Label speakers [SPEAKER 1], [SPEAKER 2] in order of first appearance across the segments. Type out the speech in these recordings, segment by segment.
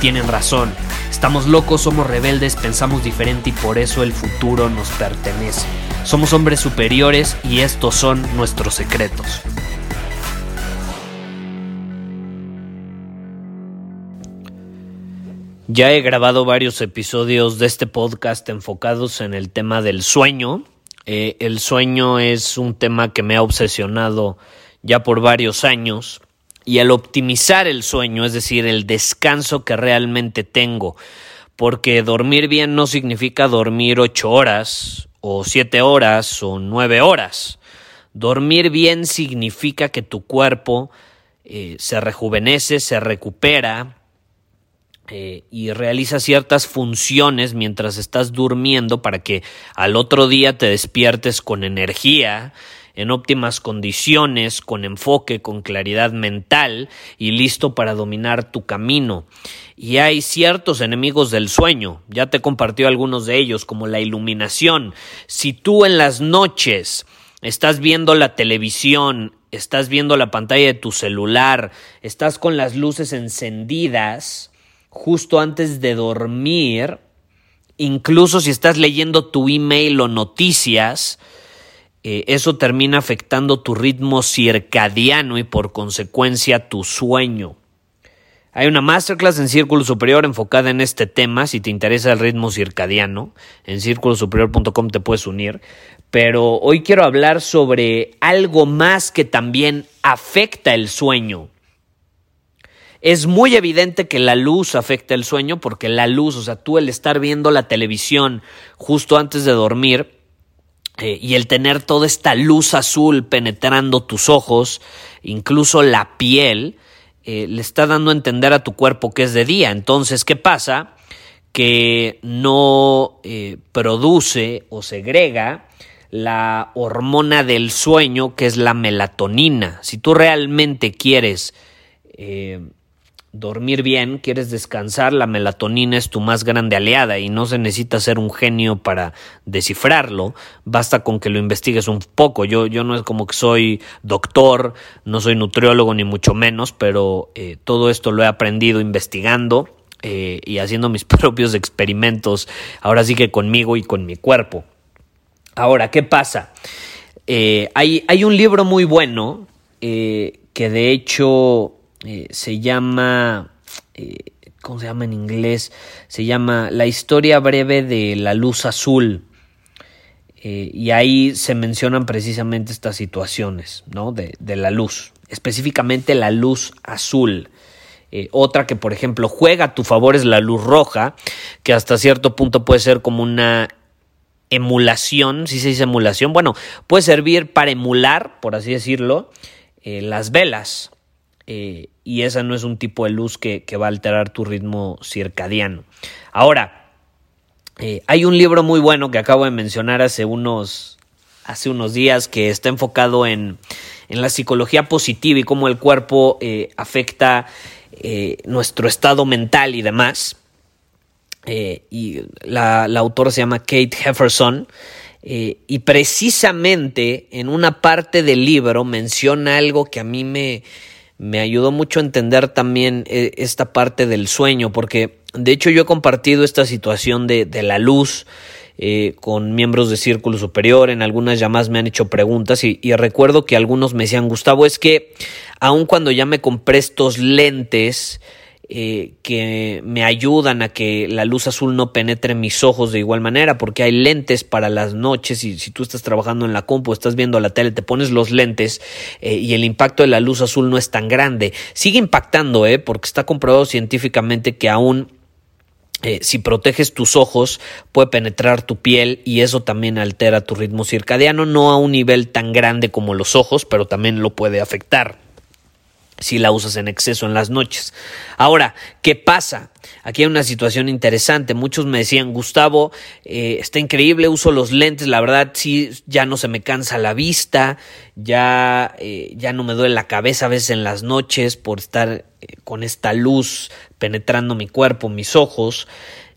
[SPEAKER 1] tienen razón. Estamos locos, somos rebeldes, pensamos diferente y por eso el futuro nos pertenece. Somos hombres superiores y estos son nuestros secretos. Ya he grabado varios episodios de este podcast enfocados en el tema del sueño. Eh, el sueño es un tema que me ha obsesionado ya por varios años y al optimizar el sueño, es decir, el descanso que realmente tengo, porque dormir bien no significa dormir ocho horas o siete horas o nueve horas. Dormir bien significa que tu cuerpo eh, se rejuvenece, se recupera, eh, y realiza ciertas funciones mientras estás durmiendo para que al otro día te despiertes con energía, en óptimas condiciones, con enfoque, con claridad mental y listo para dominar tu camino. Y hay ciertos enemigos del sueño, ya te compartió algunos de ellos, como la iluminación. Si tú en las noches estás viendo la televisión, estás viendo la pantalla de tu celular, estás con las luces encendidas, justo antes de dormir, incluso si estás leyendo tu email o noticias, eh, eso termina afectando tu ritmo circadiano y por consecuencia tu sueño. Hay una masterclass en Círculo Superior enfocada en este tema, si te interesa el ritmo circadiano, en círculosuperior.com te puedes unir, pero hoy quiero hablar sobre algo más que también afecta el sueño. Es muy evidente que la luz afecta el sueño porque la luz, o sea, tú el estar viendo la televisión justo antes de dormir eh, y el tener toda esta luz azul penetrando tus ojos, incluso la piel, eh, le está dando a entender a tu cuerpo que es de día. Entonces, ¿qué pasa? Que no eh, produce o segrega la hormona del sueño que es la melatonina. Si tú realmente quieres dormir bien, quieres descansar, la melatonina es tu más grande aliada y no se necesita ser un genio para descifrarlo, basta con que lo investigues un poco. Yo, yo no es como que soy doctor, no soy nutriólogo ni mucho menos, pero eh, todo esto lo he aprendido investigando eh, y haciendo mis propios experimentos, ahora sí que conmigo y con mi cuerpo. Ahora, ¿qué pasa? Eh, hay, hay, un libro muy bueno que de hecho eh, se llama, eh, ¿cómo se llama en inglés? Se llama La historia breve de la luz azul. Eh, y ahí se mencionan precisamente estas situaciones, ¿no? De, de la luz, específicamente la luz azul. otra que, por ejemplo, juega a tu favor es la luz roja, que hasta cierto punto puede ser como una emulación, si se dice emulación, bueno, puede servir para emular, por así decirlo, las velas. Eh, y esa no es un tipo de luz que, va a alterar tu ritmo circadiano. Ahora, eh, hay un libro muy bueno que acabo de mencionar hace unos, hace unos días que está enfocado en, la psicología positiva y cómo el cuerpo eh, afecta nuestro estado mental y demás. y la, la, autora se llama Kate Hefferson. y precisamente en una parte del libro menciona algo que a mí me, me ayudó mucho a entender también eh, esta parte del sueño, porque de hecho yo he compartido esta situación de, la luz eh, con miembros de Círculo Superior, en algunas llamadas me han hecho preguntas y, y recuerdo que algunos me decían, Gustavo, es que aun cuando ya me compré estos lentes, eh, que me ayudan a que la luz azul no penetre en mis ojos de igual manera, porque hay lentes para las noches y si tú estás trabajando en la compu, estás viendo la tele, te pones los lentes eh, y el impacto de la luz azul no es tan grande. Sigue impactando, ¿eh? porque está comprobado científicamente que aún eh, si proteges tus ojos, puede penetrar tu piel y eso también altera tu ritmo circadiano, no a un nivel tan grande como los ojos, pero también lo puede afectar si la usas en exceso en las noches. Ahora, ¿qué pasa? Aquí hay una situación interesante. Muchos me decían, Gustavo, eh, está increíble, uso los lentes, la verdad sí, ya no se me cansa la vista, ya, eh, ya no me duele la cabeza a veces en las noches por estar con esta luz penetrando mi cuerpo, mis ojos,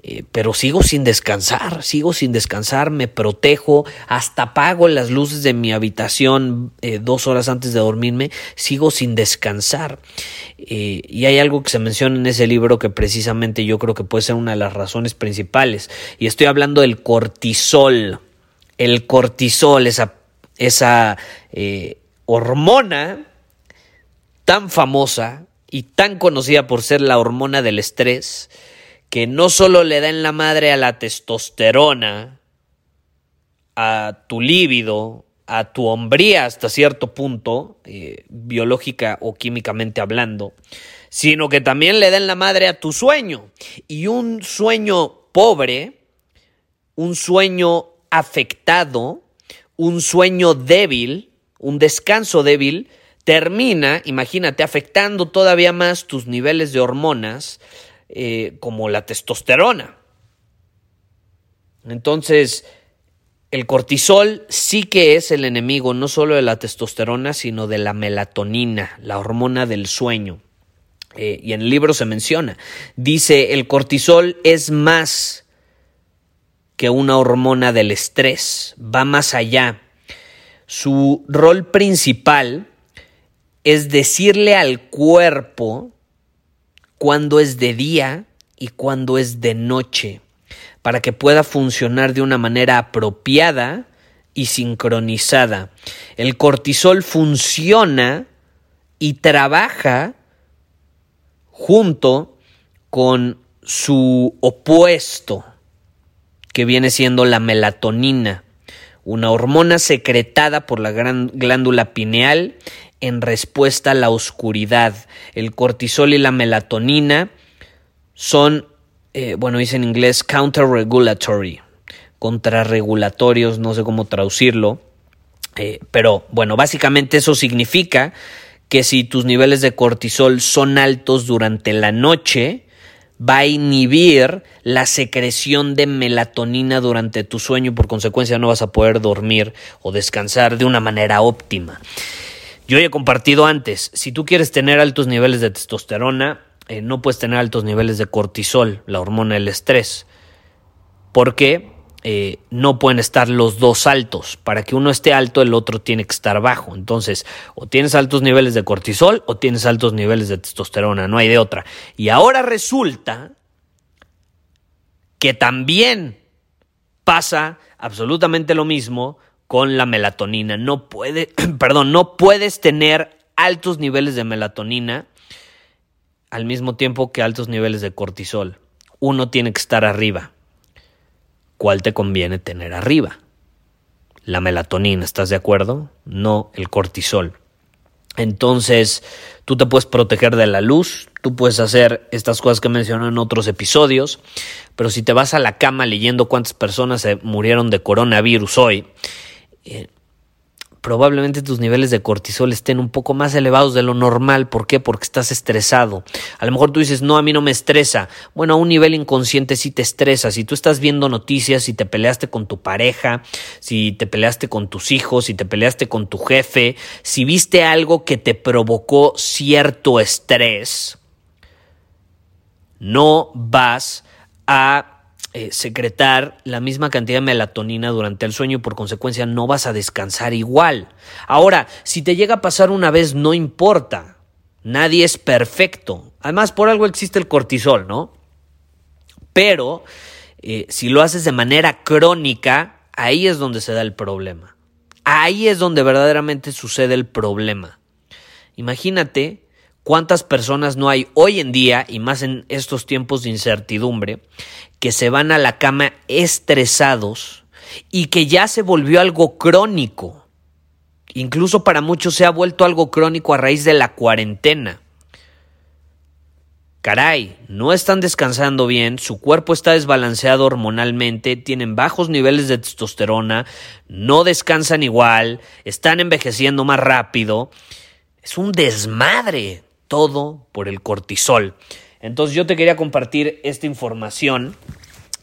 [SPEAKER 1] eh, pero sigo sin descansar, sigo sin descansar, me protejo, hasta apago las luces de mi habitación eh, dos horas antes de dormirme, sigo sin descansar. Eh, y hay algo que se menciona en ese libro que precisamente yo creo que puede ser una de las razones principales, y estoy hablando del cortisol. El cortisol, esa, esa hormona tan famosa y tan conocida por ser la hormona del estrés, que no solo le da en la madre a la testosterona, a tu líbido, a tu hombría hasta cierto punto, eh, biológica o químicamente hablando, sino que también le da en la madre a tu sueño. Y un sueño pobre, un sueño afectado, un sueño débil, un descanso débil, termina, imagínate, afectando todavía más tus niveles de hormonas eh, como la testosterona. Entonces, el cortisol sí que es el enemigo no solo de la testosterona, sino de la melatonina, la hormona del sueño. Eh, y en el libro se menciona, dice, el cortisol es más que una hormona del estrés, va más allá. Su rol principal es decirle al cuerpo cuando es de día y cuando es de noche, para que pueda funcionar de una manera apropiada y sincronizada. El cortisol funciona y trabaja junto con su opuesto, que viene siendo la melatonina, una hormona secretada por la gran glándula pineal en respuesta a la oscuridad. El cortisol y la melatonina son, eh, bueno, dice en inglés counter-regulatory, contrarregulatorios, no sé cómo traducirlo, eh, pero bueno, básicamente eso significa que si tus niveles de cortisol son altos durante la noche, va a inhibir la secreción de melatonina durante tu sueño, por consecuencia no vas a poder dormir o descansar de una manera óptima. Yo he compartido antes, si tú quieres tener altos niveles de testosterona, eh, no puedes tener altos niveles de cortisol, la hormona del estrés, porque eh, no pueden estar los dos altos. Para que uno esté alto, el otro tiene que estar bajo. Entonces, o tienes altos niveles de cortisol o tienes altos niveles de testosterona, no hay de otra. Y ahora resulta que también pasa absolutamente lo mismo con la melatonina. No puede, perdón, no puedes tener altos niveles de melatonina al mismo tiempo que altos niveles de cortisol. Uno tiene que estar arriba. ¿Cuál te conviene tener arriba? La melatonina, ¿estás de acuerdo? No el cortisol. Entonces, tú te puedes proteger de la luz, tú puedes hacer estas cosas que mencioné en otros episodios, pero si te vas a la cama leyendo cuántas personas se murieron de coronavirus hoy, eh, probablemente tus niveles de cortisol estén un poco más elevados de lo normal. ¿Por qué? Porque estás estresado. A lo mejor tú dices, no, a mí no me estresa. Bueno, a un nivel inconsciente sí te estresa. Si tú estás viendo noticias, si te peleaste con tu pareja, si te peleaste con tus hijos, si te peleaste con tu jefe, si viste algo que te provocó cierto estrés, no vas a eh, secretar la misma cantidad de melatonina durante el sueño y por consecuencia no vas a descansar igual. Ahora, si te llega a pasar una vez, no importa. Nadie es perfecto. Además, por algo existe el cortisol, ¿no? Pero eh, si lo haces de manera crónica, ahí es donde se da el problema. Ahí es donde verdaderamente sucede el problema. Imagínate cuántas personas no hay hoy en día, y más en estos tiempos de incertidumbre, que se van a la cama estresados y que ya se volvió algo crónico. Incluso para muchos se ha vuelto algo crónico a raíz de la cuarentena. caray, no están descansando bien, su cuerpo está desbalanceado hormonalmente, tienen bajos niveles de testosterona, no descansan igual, están envejeciendo más rápido. Es un desmadre todo por el cortisol. Entonces yo te quería compartir esta información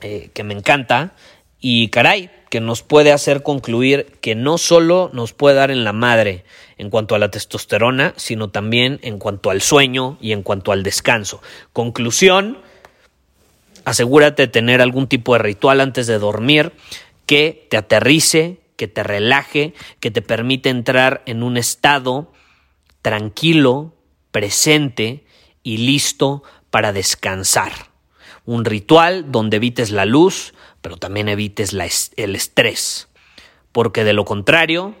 [SPEAKER 1] eh, que me encanta y caray, que nos puede hacer concluir que no solo nos puede dar en la madre en cuanto a la testosterona, sino también en cuanto al sueño y en cuanto al descanso. Conclusión, asegúrate de tener algún tipo de ritual antes de dormir que te aterrice, que te relaje, que te permite entrar en un estado tranquilo, presente y listo para descansar. Un ritual donde evites la luz, pero también evites el estrés, porque de lo contrario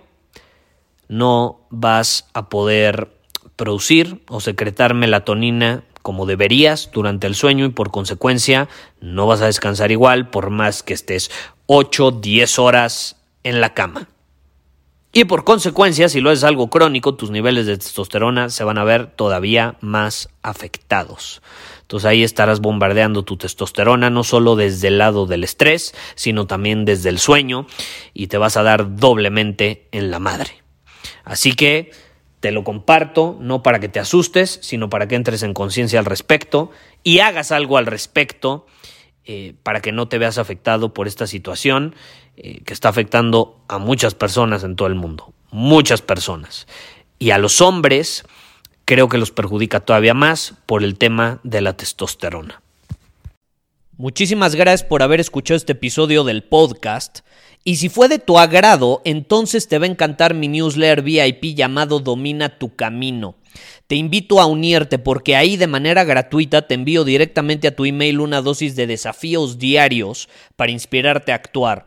[SPEAKER 1] no vas a poder producir o secretar melatonina como deberías durante el sueño y por consecuencia no vas a descansar igual por más que estés 8, 10 horas en la cama. Y por consecuencia, si lo es algo crónico, tus niveles de testosterona se van a ver todavía más afectados. Entonces ahí estarás bombardeando tu testosterona no solo desde el lado del estrés, sino también desde el sueño y te vas a dar doblemente en la madre. Así que te lo comparto, no para que te asustes, sino para que entres en conciencia al respecto y hagas algo al respecto eh, para que no te veas afectado por esta situación eh, que está afectando a muchas personas en todo el mundo. Muchas personas. Y a los hombres creo que los perjudica todavía más por el tema de la testosterona. Muchísimas gracias por haber escuchado este episodio del podcast. Y si fue de tu agrado, entonces te va a encantar mi newsletter VIP llamado Domina tu Camino. Te invito a unirte porque ahí de manera gratuita te envío directamente a tu email una dosis de desafíos diarios para inspirarte a actuar.